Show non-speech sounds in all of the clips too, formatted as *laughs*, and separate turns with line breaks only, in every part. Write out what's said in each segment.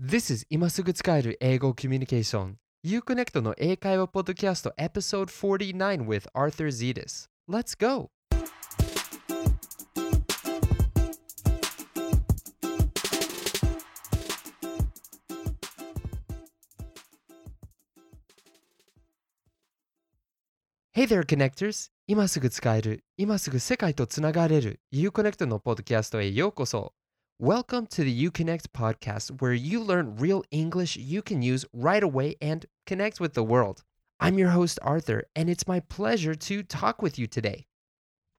This is 今すぐ使える英語コミュニケーション You Connect の英会話ポッドキャスト Episode 49 with Arthur Zetas Let's go! Hey there, connectors! 今すぐ使える、今すぐ世界とつながれる You Connect のポッドキャストへようこそ Welcome to the Uconnect podcast, where you learn real English you can use right away and connect with the world. I'm your host, Arthur, and it's my pleasure to talk with you today.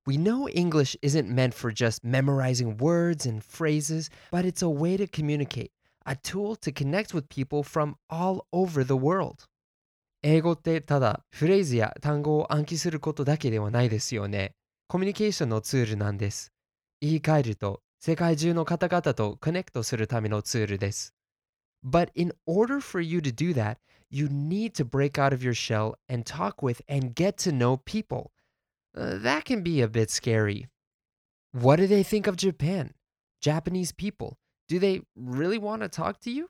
We know English isn't meant for just memorizing words and phrases, but it's a way to communicate, a tool to connect with people from all over the world. 英語ってただフレーズや単語を暗記することだけではないですよね。コミュニケーションのツールなんです。言い換えると 世界中の方々とコネクトするためのツールです。But in order for you to do that, you need to break out of your shell and talk with and get to know people. Uh, that can be a bit scary. What do they think of Japan? Japanese people? Do they really want to talk to you?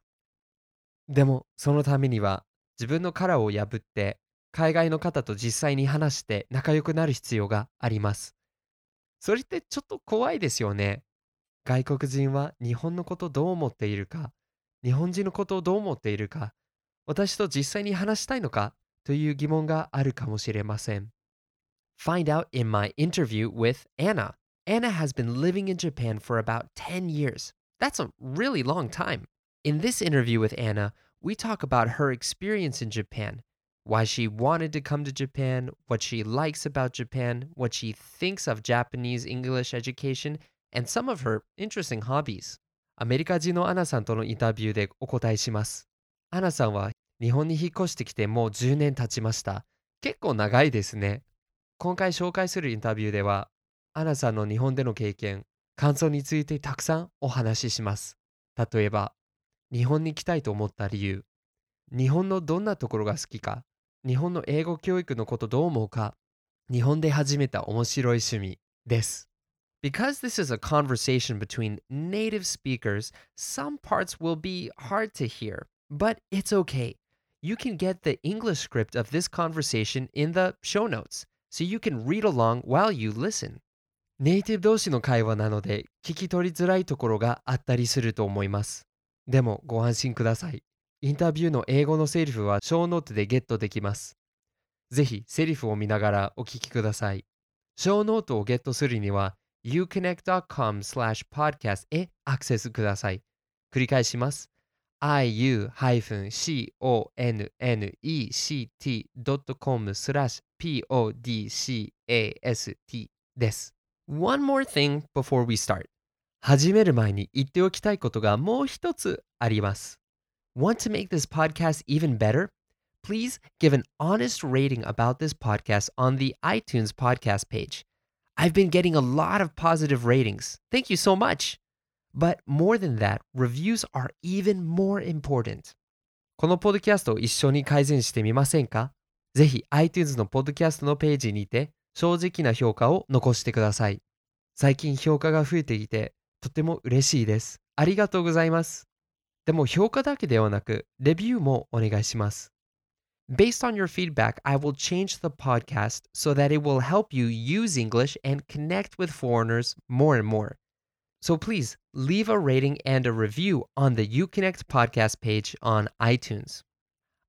でも、そのためには自分の殻を破って海外の方と実際に話して仲良くなる必要があります。それってちょっと怖いですよね。外国人は日本のことどう思っているか、日本人のことをどう思っているか、私と実際に話したいのかという疑問があるかもしれません。Find out in my interview with Anna. Anna has been living in Japan for about 10 years. That's a really long time. In this interview with Anna, we talk about her experience in Japan, why she wanted to come to Japan, what she likes about Japan, what she thinks of Japanese English education, and some of her interesting hobbies. アメリカ人のアナさんとのインタビューでお答えします。アナさんは日本に引っ越してきてもう10年経ちました。結構長いですね。今回紹介するインタビューでは、アナさんの日本での経験、感想についてたくさんお話しします。例えば、日本に来たいと思った理由、日本のどんなところが好きか、日本の英語教育のことどう思うか、日本で始めた面白い趣味です。Because this is a conversation between native speakers, some parts will be hard to hear, but it's okay. You can get the English script of this conversation in the show notes, so you can read along while you listen. ネイティブ同士の会話なので聞き取りづらいところがあったりすると思います。でもご安心ください。インタビューの英語のセリフはショーノートでゲットできます。ぜひセリフを見ながらお聞きください。ショーノートをゲットするには iu-connect.com スラッシュ podcast へアクセスください。繰り返します。iu-connect.com スラッシュ podcast です。One more thing before we start. 始める前に言っておきたいことがもう一つあります。Want to make this podcast even better? Please give an honest rating about this podcast on the iTunes podcast page. I've been getting a lot of positive ratings. Thank you so much. But more than that, reviews are even more important. このポッドキャストを一緒に改善してみませんか？ぜひ iTunes のポッドキャストのページにて正直な評価を残してください。最近評価が増えていてとても嬉しいです。ありがとうございます。でも評価だけではなく、レビューもお願いします。Based on your feedback, I will change the podcast so that it will help you use English and connect with foreigners more and more. So please leave a rating and a review on the UConnect podcast page on iTunes.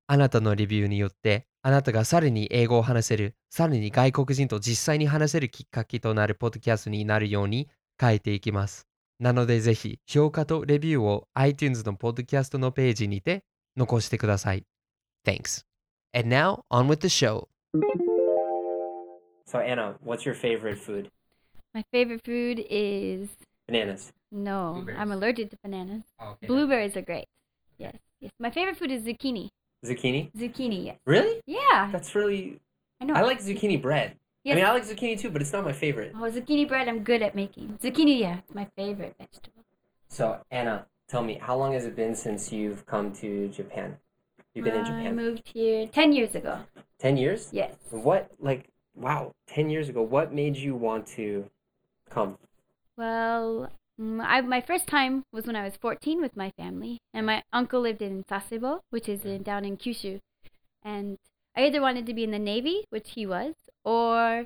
あなたのレビューによって、あなたがさらに英語を話せる、さらに外国人と実際に話せるきっかけとなるポッドキャストになるように変えていきます。なのでぜひ評価とレビューを iTunes のポッドキャストのページにて残してください。Thanks. And now on with the show. So Anna, what's your favorite food?
My favorite food is
Bananas.
no.
Blueberries.
I'm allergic to bananas.
Oh, okay.
Blueberries are great. Yes. Yes. My favorite food is zucchini.
Zucchini?
Zucchini. Yes.
Really?
Yeah.
That's really
I know.
I like zucchini bread.
Yes.
I mean I like zucchini too, but it's not my favorite.
oh, zucchini bread. I'm good at making zucchini. Yeah, it's my favorite vegetable.
So Anna, tell me, how long has it been since you've come to Japan? You've been in Japan.
I moved here ten years ago.
10 years?
Yes.
What like wow, 10 years ago, what made you want to come?
Well, Mm, I, my first time was when I was 14 with my family, and my uncle lived in Sasebo, which is in, down in Kyushu. And I either wanted to be in the Navy, which he was, or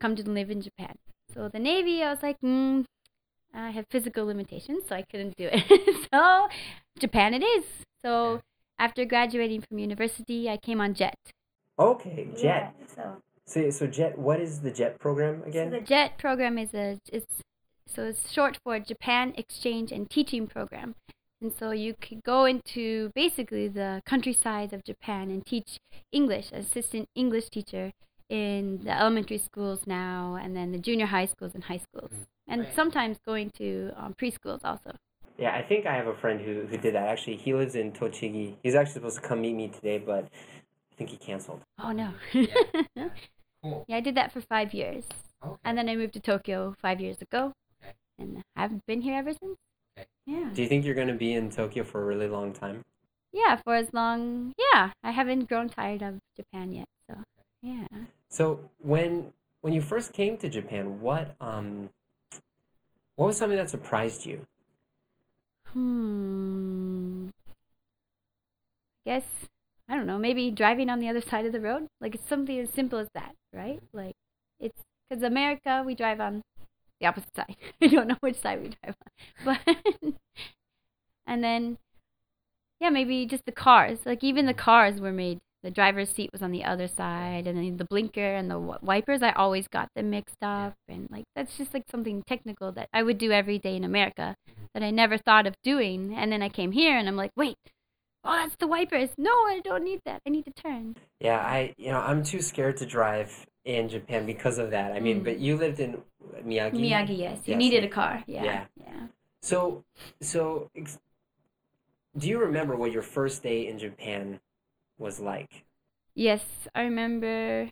come to live in Japan. So the Navy, I was like, mm, I have physical limitations, so I couldn't do it. *laughs* so Japan it is. So after graduating from university, I came on JET.
Okay, Jet.
Yeah, so
So, so Jet, what is the Jet program again?
So
again?
the JET program is a it's so it's short for Japan Exchange and Teaching Program. And so you could go into basically the countryside of Japan and teach English, assistant English teacher in the elementary schools now, and then the junior high schools and high schools, and
Right.
sometimes going to um, preschools also.
Yeah, I think I have a friend who, who did that. Actually, he lives in Tochigi. He's actually supposed to come meet me today, but I think he canceled.
Oh no.
Yeah. *laughs* Cool.
Yeah, I did that for five years,
Okay.
and then I moved to Tokyo five years ago,
Okay.
and I've been here ever since.
Okay.
Yeah.
Do you think you're going to be in Tokyo for a really long time?
Yeah, for as long. Yeah, I haven't grown tired of Japan yet. So yeah.
So when when you first came to Japan, what um what was something that surprised you?
Hmm. Guess I don't know. Maybe driving on the other side of the road. Like it's something as simple as that, right? Like it's because America we drive on the opposite side. *laughs* we don't know which side we drive on, *laughs* but and then yeah, maybe just the cars. Like even the cars were made. The driver's seat was on the other side, and then the blinker and the wi- wipers. I always got them mixed up, and like that's just like something technical that I would do every day in America that I never thought of doing. And then I came here, and I'm like, wait, oh, that's the wipers. No, I don't need that. I need to turn.
Yeah, I you know, I'm too scared to drive in Japan because of that. I mean,
Mm.
but you lived in Miyagi.
Miyagi, yes, you
Yes.
needed a car. Yeah,
Yeah.
yeah.
So so ex- do you remember what your first day in Japan was like?
Yes, I remember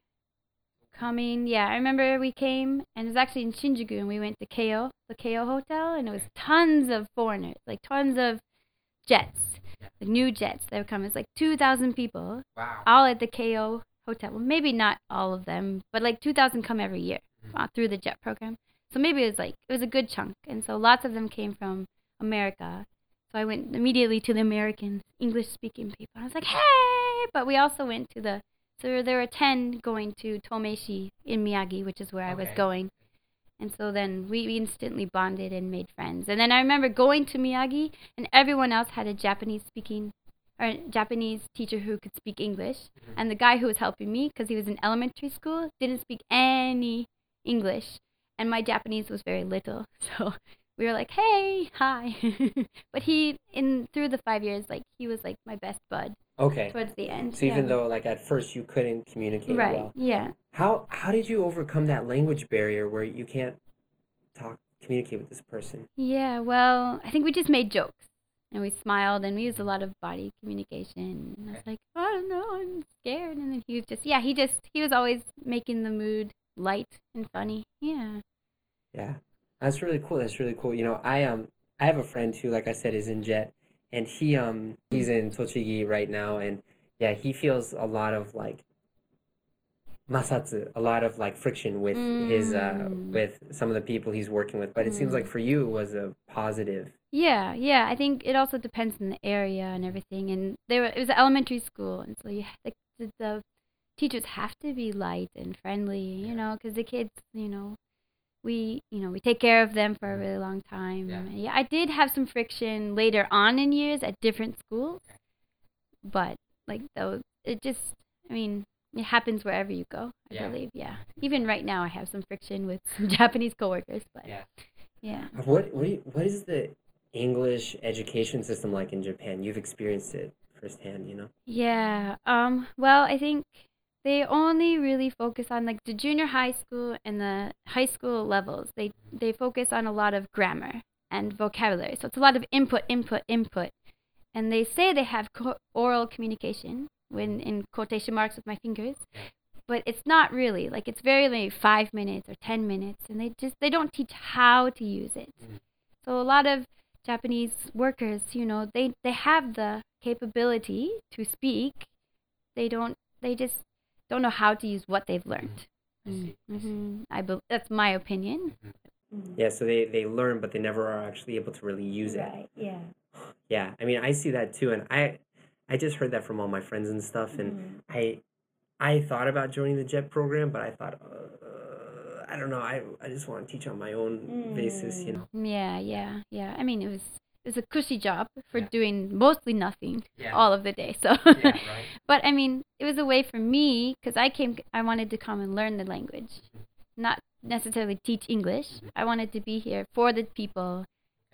coming. Yeah, I remember we came, and it was actually in Shinjuku, and we went to Keio, the Keio Hotel, and it was tons of foreigners, like tons of jets, like new jets that were coming. It's like 2,000 people,
Wow.
all at the Keio Hotel. Well, maybe not all of them, but like 2,000 come every year uh, through the jet program. So maybe it was like, it was a good chunk. And so lots of them came from America. So I went immediately to the American English speaking people. I was like, hey! But we also went to the, so there were 10 going to Tomeshi in Miyagi, which is where I was going. And so then we instantly bonded and made friends. And then I remember going to Miyagi, and everyone else had a Japanese speaking, or Japanese teacher who could speak English. Mm-hmm. And the guy who was helping me, because he was in elementary school, didn't speak any English. And my Japanese was very little. *laughs* So we were like, hey, hi. *laughs* but he, in through the five years, like, he was like my best bud
Okay.
towards the end.
So even though like at first you couldn't communicate
Right,
well,
yeah.
how how did you overcome that language barrier where you can't talk communicate with this person?
Yeah, well, I think we just made jokes and we smiled and we used a lot of body communication. And I was like, I don't know, I'm scared. And then he was just, yeah, he just, he was always making the mood light and funny. Yeah.
Yeah, that's really cool. That's really cool. You know, I um I have a friend who, like I said, is in jet, and he um he's in Tochigi right now, and yeah, he feels a lot of like masatsu, a lot of like friction with his uh
Mm.
with some of the people he's working with. But it seems
Mm.
like for you it was a positive.
Yeah, yeah. I think it also depends on the area and everything. And there, were, it was an elementary school, and so you the, the, the teachers have to be light and friendly, you know, because the kids, you know, we, you know, we take care of them for a really long time.
Yeah.
yeah, I did have some friction later on in years at different schools, but like though it just, I mean. It happens wherever you go, I
Yeah.
believe. Yeah. Even right now, I have some friction with some *laughs* Japanese coworkers, but
Yeah.
yeah.
What what you, what is the English education system like in Japan? You've experienced it firsthand, you know.
Yeah. Um. Well, I think they only really focus on like the junior high school and the high school levels. They they focus on a lot of grammar and vocabulary. So it's a lot of input, input, input. And they say they have co- oral communication when in quotation marks with my fingers, but it's not really. Like it's very like five minutes or ten minutes, and they just they don't teach how to use it.
Mhm.
So a lot of Japanese workers, you know, they they have the capability to speak. They don't. They just don't know how to use what they've learned.
I see, I see.
hmm I bel that's my opinion. Mhm.
Yeah, so they they learn, but they never are actually able to really use it.
Right. Yeah. *sighs*
Yeah, I mean, I see that too, and I I just heard that from all my friends and stuff, and. I I thought about joining the JET program, but I thought, uh, I don't know, I I just want to teach on my own basis, you know.
Yeah, yeah, yeah. I mean, it was it was a cushy job for
Yeah.
doing mostly nothing
Yeah.
all of the day. So,
Yeah, right. *laughs*
but I mean, it was a way for me because I came. I wanted to come and learn the language, mm-hmm. not necessarily teach English. Mm-hmm. I wanted to be here for the people,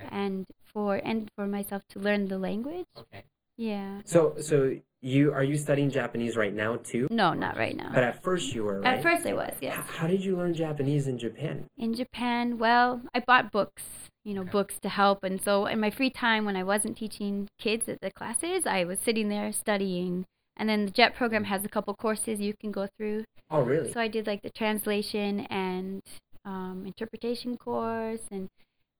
Okay.
and for and for myself to learn the language.
Okay.
Yeah.
So so you are you studying Japanese right now too?
No, not right now.
But at first you were, right?
At first, I was.
H-
Yes.
How did you learn Japanese in Japan?
in Japan, well, I bought books, you know,
Okay.
books to help. And so in my free time when I wasn't teaching kids at the classes, I was sitting there studying. And then the JET program has a couple courses you can go through.
Oh, really?
So I did like the translation and um, interpretation course. And,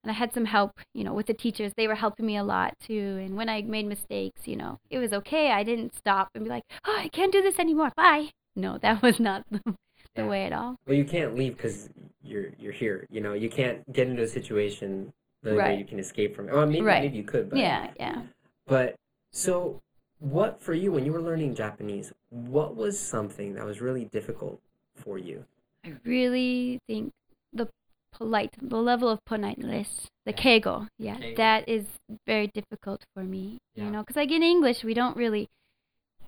and I had some help, you know, with the teachers. They were helping me a lot too. And when I made mistakes, you know, it was okay. I didn't stop and be like, oh, I can't do this anymore. Bye. No, *laughs* that was not the, the
Yeah.
way at all.
Well, you can't leave because you're you're here. You know, you can't get into a situation the only way you can escape from it. Well, maybe
Right.
maybe you could, but
Yeah, yeah.
But so, what for you when you were learning Japanese? What was something that was really difficult for you?
I really think the polite, the level of politeness, the keigo, yeah,
Keigo.
that is very difficult for me.
Yeah.
You know, because like in English, we don't really,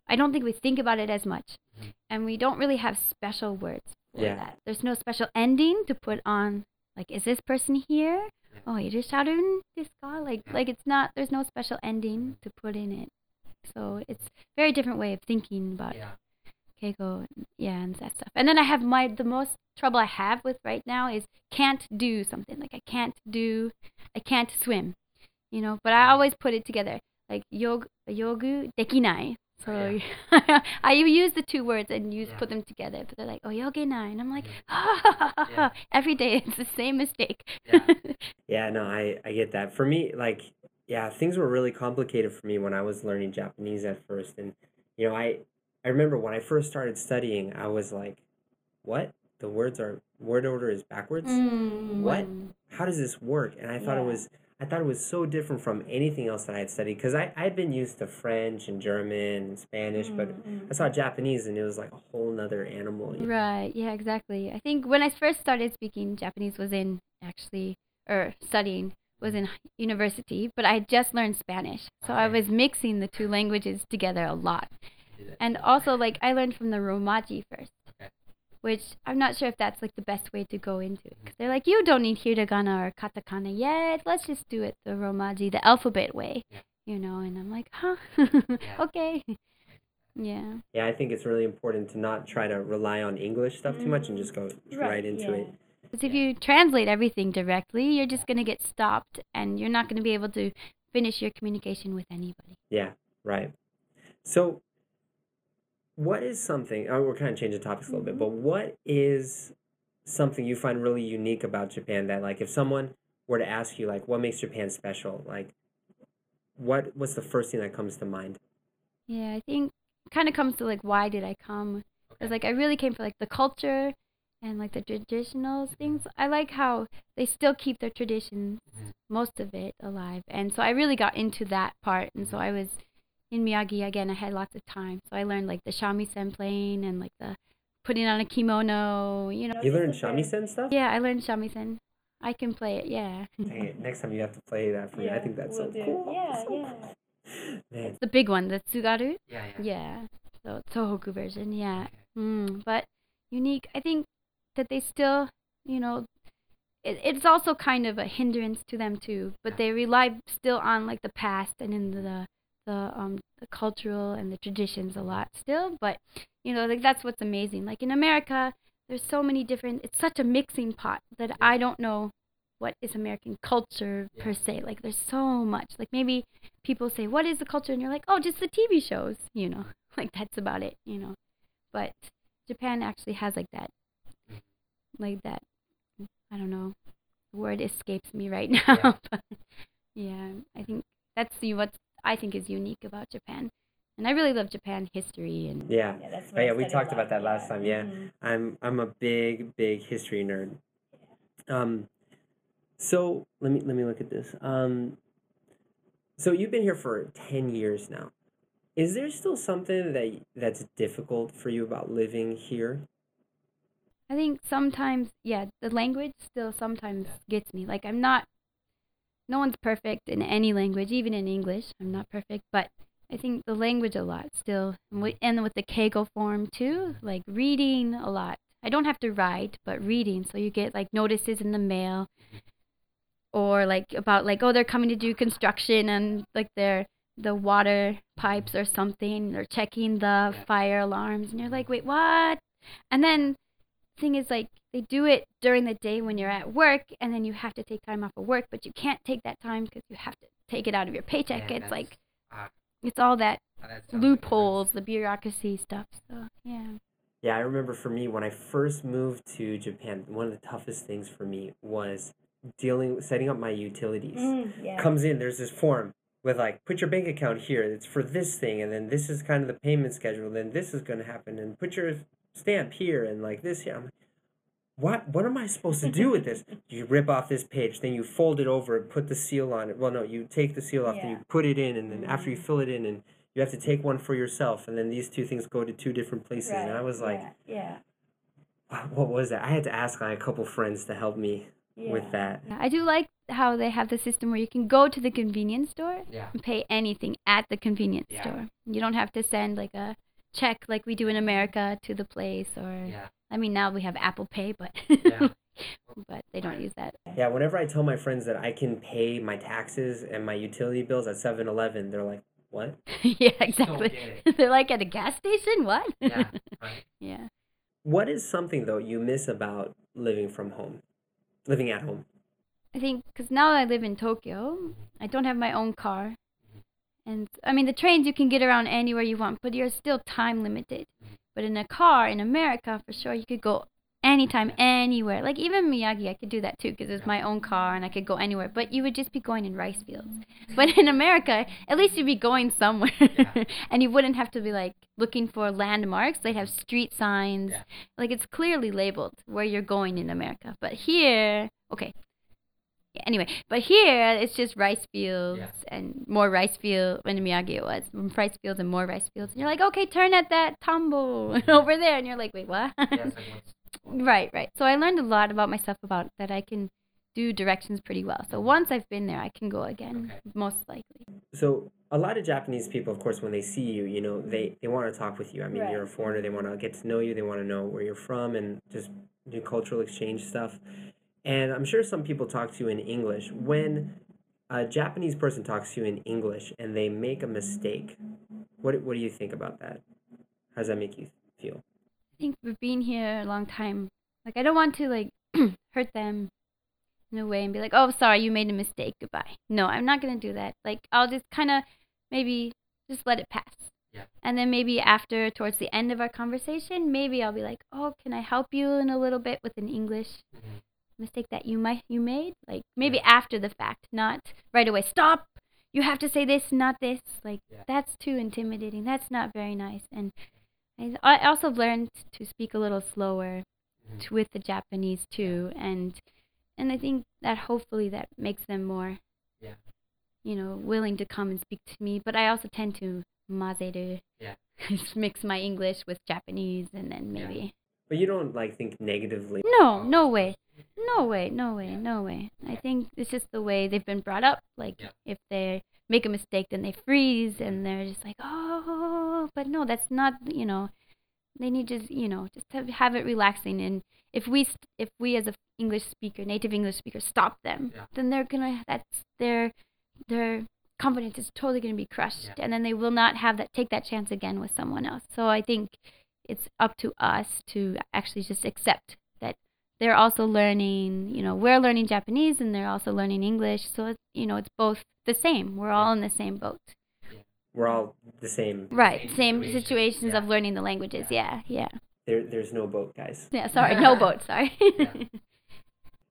I don't think we think about it as much,
Mhm.
and we don't really have special words for
Yeah.
that. There's no special ending to put on. Like, is this person here? Oh, you just shouted this guy. Like,
Yeah.
like it's not. There's no special ending to put in it. So it's very different way of thinking about Keigo, yeah, and that stuff. And then I have my the most trouble I have with right now is can't do something like I can't do, I can't swim, you know. But I always put it together like yog yogu dekinai. So *laughs* I use the two words and use
Yeah.
put them together. But they're like oh yogenai, and I'm like
Yeah. *laughs*
every day it's the same mistake.
Yeah. *laughs* Yeah, no, I I get that. For me, like, yeah, things were really complicated for me when I was learning Japanese at first, and you know, I I remember when I first started studying, I was like, what? The words are word order is backwards. Mm, what? Mm. How does this work? And I thought it was I thought it was so different from anything else that I had studied because I I had been used to French and German and Spanish, but mm. I saw Japanese and it was like a whole nother animal. you know?
Right. Yeah, exactly. I think when I first started speaking Japanese was in actually or studying was in university, but I had just learned Spanish. So I was mixing the two languages together a lot. And also like I learned from the Romaji first.
Okay.
Which I'm not sure if that's like the best way to go into it. Cuz they're like you don't need hiragana or katakana yet. Let's just do it the Romaji, the alphabet way.
Yeah.
You know, and I'm like, "Huh? *laughs* okay." Yeah.
Yeah, I think it's really important to not try to rely on English stuff too much and just go mm-hmm. right, into it.
Because if you translate everything directly, you're just going to get stopped and you're not going to be able to finish your communication with anybody.
Yeah, right. So, what is something? Oh, we're kind of changing topics a little bit, mm-hmm. but what is something you find really unique about Japan that, like, if someone were to ask you, like, what makes Japan special, like, what what's the first thing that comes to mind?
Yeah, I think kind of comes to like, why did I come? Because like I really came for like the culture and like the traditional things. I like how they still keep their traditions,
Mhm.
most of it alive. And so I really got into that part. And so mm-hmm. I was in Miyagi again. I had lots of time, so I learned like the shamisen playing and like the putting on a kimono. You know.
You learned shamisen stuff?
Yeah, I learned shamisen. I can play it. Yeah.
Dang it, next time you have to play that for me. I think that's so cool.
Yeah,
So
yeah.
cool. *laughs* Man,
The big one, the tsugaru.
yeah,
Yeah. So Tohoku version, yeah. Mm, but unique, I think that they still, you know, it, it's also kind of a hindrance to them too. But they rely still on like the past and in the the um the cultural and the traditions a lot still. But you know, like that's what's amazing. Like in America, there's so many different. It's such a mixing pot that I don't know what is American culture per se. Like there's so much. Like maybe people say, "What is the culture?" and you're like, "Oh, just the TV shows," *laughs* you know. Like that's about it, you know. But Japan actually has like that, like that. I don't know. The word escapes me right *laughs* now.
Yeah.
but yeah, I think that's the what I think is unique about Japan, and I really love Japan history and
yeah.
yeah, that's
Oh, yeah, we talked about that last time. Yeah, I'm I'm a big big history nerd. Um, So let me let me look at this. Um, so you've been here for ten years now. Is there still something that that's difficult for you about living here?
I think sometimes, yeah, the language still sometimes gets me. Like, I'm not, no one's perfect in any language, even in English. I'm not perfect, but I think the language a lot still. And with, the Keigo form too, like reading a lot. I don't have to write, but reading. So you get like notices in the mail or like about like, oh, they're coming to do construction and like they're, the water pipes or something. They're checking the fire alarms, and you're like, wait, what? And then thing is like they do it during the day when you're at work and then you have to take time off of work but you can't take that time because you have to take it out of your paycheck
Yeah,
it's like
ah.
it's all that
like
loopholes the bureaucracy stuff so yeah
Yeah, I remember for me when I first moved to Japan, one of the toughest things for me was dealing setting up my utilities.
yeah
Comes in, there's this form with like put your bank account here. It's for this thing, and then this is kind of the payment schedule. Then this is going to happen, and put your stamp here, and like this here. I'm like, what? What am I supposed to do with this? You rip off this page, then you fold it over, and put the seal on it. Well, no, you take the seal off, and you put it in, and then after you mm-hmm. fill it in, and you have to take one for yourself, and then these two things go to two different places. And I was like,
yeah
what was that? I had to ask like a couple friends to help me
yeah
with that.
i do like how they have the system where you can go to the convenience store
Yeah.
and pay anything at the convenience
Yeah.
store you don't have to send like a check like we do in america to the place or
Yeah.
i mean now we have apple pay but
Yeah. *laughs*
but they don't use that
Yeah, whenever I tell my friends that I can pay my taxes and my utility bills at 7-Eleven, they're like, "What?" *laughs*
yeah, exactly. *laughs* They're like at a gas station. What?
right.
yeah.
What is something though you miss about living from home? Living at home.
I think because now I live in Tokyo, I don't have my own car, and I mean the trains you can get around anywhere you want, but you're still time limited. But in a car in America, for sure, you could go anytime, anywhere. Like even Miyagi, I could do that too because it's my own car and I could go anywhere. But you would just be going in rice fields. *laughs* But in America, at least you'd be going somewhere, *laughs* and you wouldn't have to be like looking for landmarks. They'd have street signs,
Yeah.
like it's clearly labeled where you're going in America. But here, okay. Yeah, anyway, but here it's just rice fields
Yeah.
and more rice field. When Miyagi it was rice fields and more rice fields. And you're like, okay, turn at that tambo *laughs* over there, and you're like, wait, what? *laughs* Right, right. So I learned a lot about myself about that I can do directions pretty well. So once I've been there, I can go again,
Okay.
most likely.
So a lot of Japanese people, of course, when they see you, you know, they, they want to talk with you. I mean,
Right.
you're a foreigner. They want to get to know you. They want to know where you're from and just do cultural exchange stuff. And I'm sure some people talk to you in English. When a Japanese person talks to you in English and they make a mistake, what what do you think about that? How does that make you feel?
I think we've been here a long time, like I don't want to like *clears throat* hurt them in a way and be like, "Oh, sorry, you made a mistake. Goodbye." No, I'm not gonna do that. Like I'll just kind of maybe just let it pass.
Yeah.
And then maybe after, towards the end of our conversation, maybe I'll be like, "Oh, can I help you in a little bit with an English mm-hmm. Mistake that you might you made?" Like maybe after the fact, not right away. Stop. You have to say this, not this. Like
Yeah.
that's too intimidating. That's not very nice. And I, I also learned to speak a little slower
Mhm.
t- with the Japanese too, and and I think that hopefully that makes them more,
Yeah.
you know, willing to come and speak to me. But I also tend to mazeru,
Yeah. *laughs*
mix my English with Japanese, and then
Yeah.
maybe
But you don't like think negatively.
no, no way, no way, no way, no way. I think it's just the way they've been brought up. Like
Yeah.
if they make a mistake, then they freeze and they're just like, oh, but no, that's not. You know, they need to, you know, just have, have it relaxing. And if we, if we as a English speaker, native English speaker, stop them,
Yeah.
then they're gonna. That's their, their confidence is totally gonna be crushed,
Yeah.
and then they will not have that take that chance again with someone else. So I think it's up to us to actually just accept that they're also learning you know we're learning japanese and they're also learning english so it's you know it's both the same we're all in the same boat
We're all the same.
right same
situation.
situations
Yeah.
of learning the languages yeah yeah
There, there's no boat, guys.
yeah sorry no *laughs* boat sorry *laughs*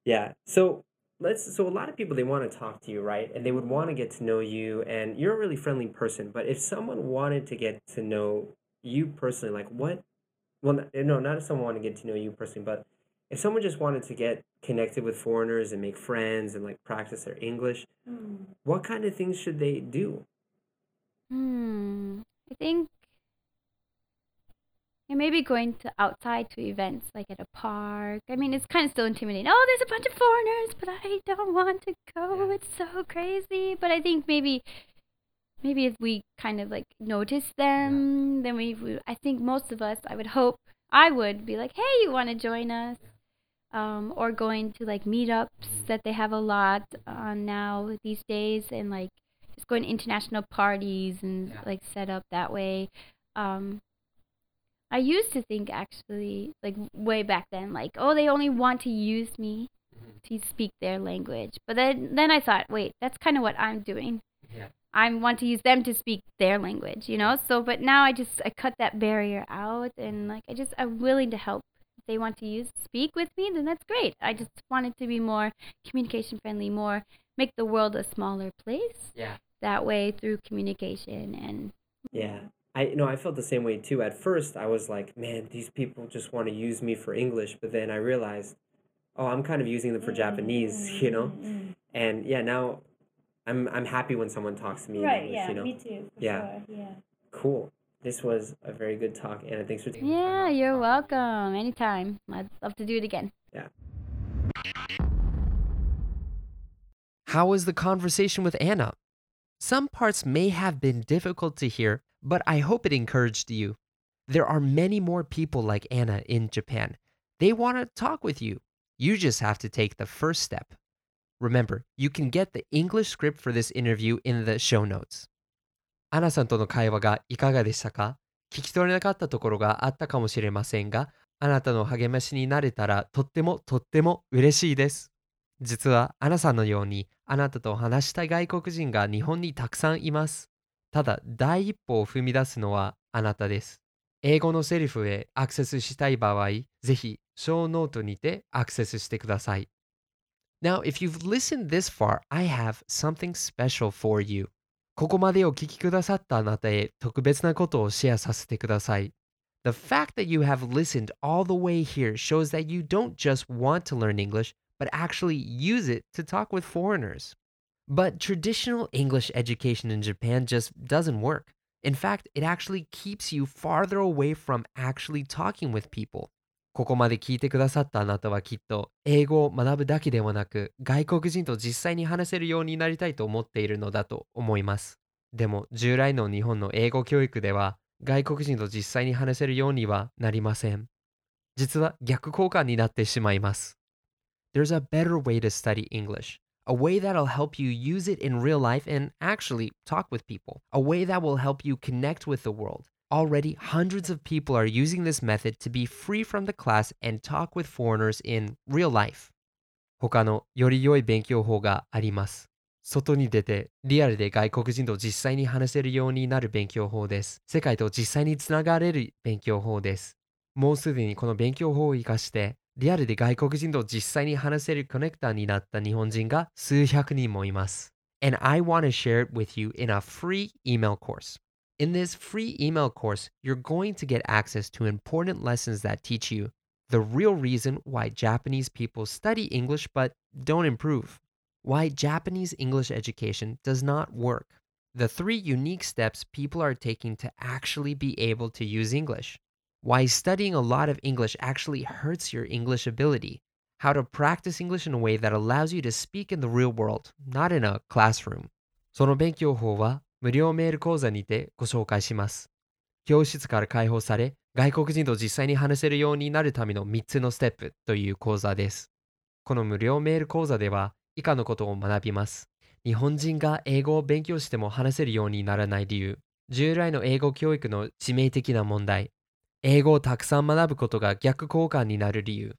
Yeah. So let's. So a lot of people they want to talk to you, right? And they would want to get to know you, and you're a really friendly person. But if someone wanted to get to know you personally, like what? Well, no, not if someone wanted to get to know you personally, but if someone just wanted to get connected with foreigners and make friends and like practice their English, what kind of things should they do?
Hmm. I think yeah, maybe going to outside to events like at a park. I mean, it's kind of still intimidating. Oh, there's a bunch of foreigners, but I don't want to go. It's so crazy. But I think maybe, maybe if we kind of like notice them, then we, we. I think most of us, I would hope, I would be like, hey, you want to join us? Um, or going to like meetups that they have a lot on now these days, and like just going to international parties and
Yeah.
like set up that way. Um, I used to think actually, like way back then, like, oh, they only want to use me to speak their language. But then, then I thought, wait, that's kind of what I'm doing.
Yeah.
I want to use them to speak their language, you know. So, but now I just I cut that barrier out, and like I just I'm willing to help. If they want to use speak with me, then that's great. I just want it to be more communication friendly, more make the world a smaller place
Yeah.
that way through communication and
Yeah. I know I felt the same way too. At first I was like, man, these people just want to use me for English, but then I realized, oh, I'm kind of using them for Japanese, *laughs* you know? Mm-hmm. And yeah, now I'm I'm happy when someone talks to me
Right,
English,
yeah,
you know.
me too. For
Yeah.
Sure. Yeah.
Cool. This was a very good talk, Anna. Thanks for taking the time
yeah, you're
talk with me.
welcome. Anytime. I'd love to do it again. Yeah.
How was the conversation with Anna? Some parts may have been difficult to hear, but I hope it encouraged you. There are many more people like Anna in Japan. They want to talk with you. You just have to take the first step. Remember, you can get the English script for this interview in the show notes. アナさんとの会話がいかがでしたか？聞き取れなかったところがあったかもしれませんが、あなたの励ましになれたらとってもとっても嬉しいです。実はアナさんのようにあなたと話したい外国人が日本にたくさんいます。ただ第一歩を踏み出すのはあなたです。英語のセリフへアクセスしたい場合、ぜひ小ノートにてアクセスしてください。Now, if you've listened this far, I have something special for you. ここまでお聞きくださったあなたへ特別なことをシェアさせてください。The fact that you have listened all the way here shows that you don't just want to learn English, but actually use it to talk with foreigners. But traditional English education in Japan just doesn't work. In fact, it actually keeps you farther away from actually talking with people. ここまで聞いてくださったあなたはきっと英語を学ぶだけではなく外国人と実際に話せるようになりたいと思っているのだと思います。でも従来の日本の英語教育では外国人と実際に話せるようにはなりません。実は逆効果になってしまいます。There's a better way to study English. A way that'll help you use it in real life and actually talk with people. A way that will help you connect with the world. Already, hundreds of people are using this method to be free from the class and talk with foreigners in real life. 他のより良い勉強法があります。外に出てリアルで外国人と実際に話せるようになる勉強法です。世界と実際につながれる勉強法です。もうすでにこの勉強法を活かして、リアルで外国人と実際に話せるコネクターになった日本人が数百人もいます。And I want to share it with you in a free email course. In this free email course, you're going to get access to important lessons that teach you the real reason why Japanese people study English but don't improve, why Japanese English education does not work, the three unique steps people are taking to actually be able to use English, why studying a lot of English actually hurts your English ability, how to practice English in a way that allows you to speak in the real world, not in a classroom. その勉強法は 無料メール講座にてご紹介します。教室から解放され、外国人と実際に話せるようになるための3つのステップという講座です。この無料メール講座では以下のことを学びます。日本人が英語を勉強しても話せるようにならない理由、従来の英語教育の致命的な問題、英語をたくさん学ぶことが逆効果になる理由、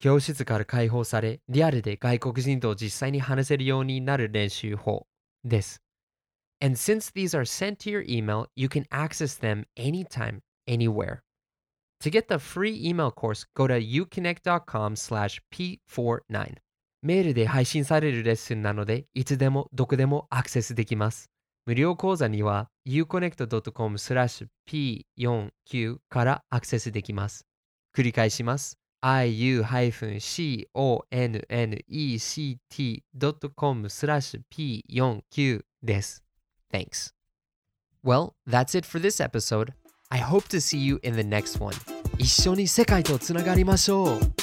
教室から解放され、リアルで外国人と実際に話せるようになる練習法です。And since these are sent to your email, you can access them anytime, anywhere. To get the free email course, go to uconnect.com slash p49. メールで配信されるレッスンなので、いつでもどこでもアクセスできます。無料講座には uconnect.com slash p49 からアクセスできます。繰り返します。iu-connect.com スラッシュ p49 です。Thanks. Well, that's it for this episode. I hope to see you in the next one. 一緒に世界とつながりましょう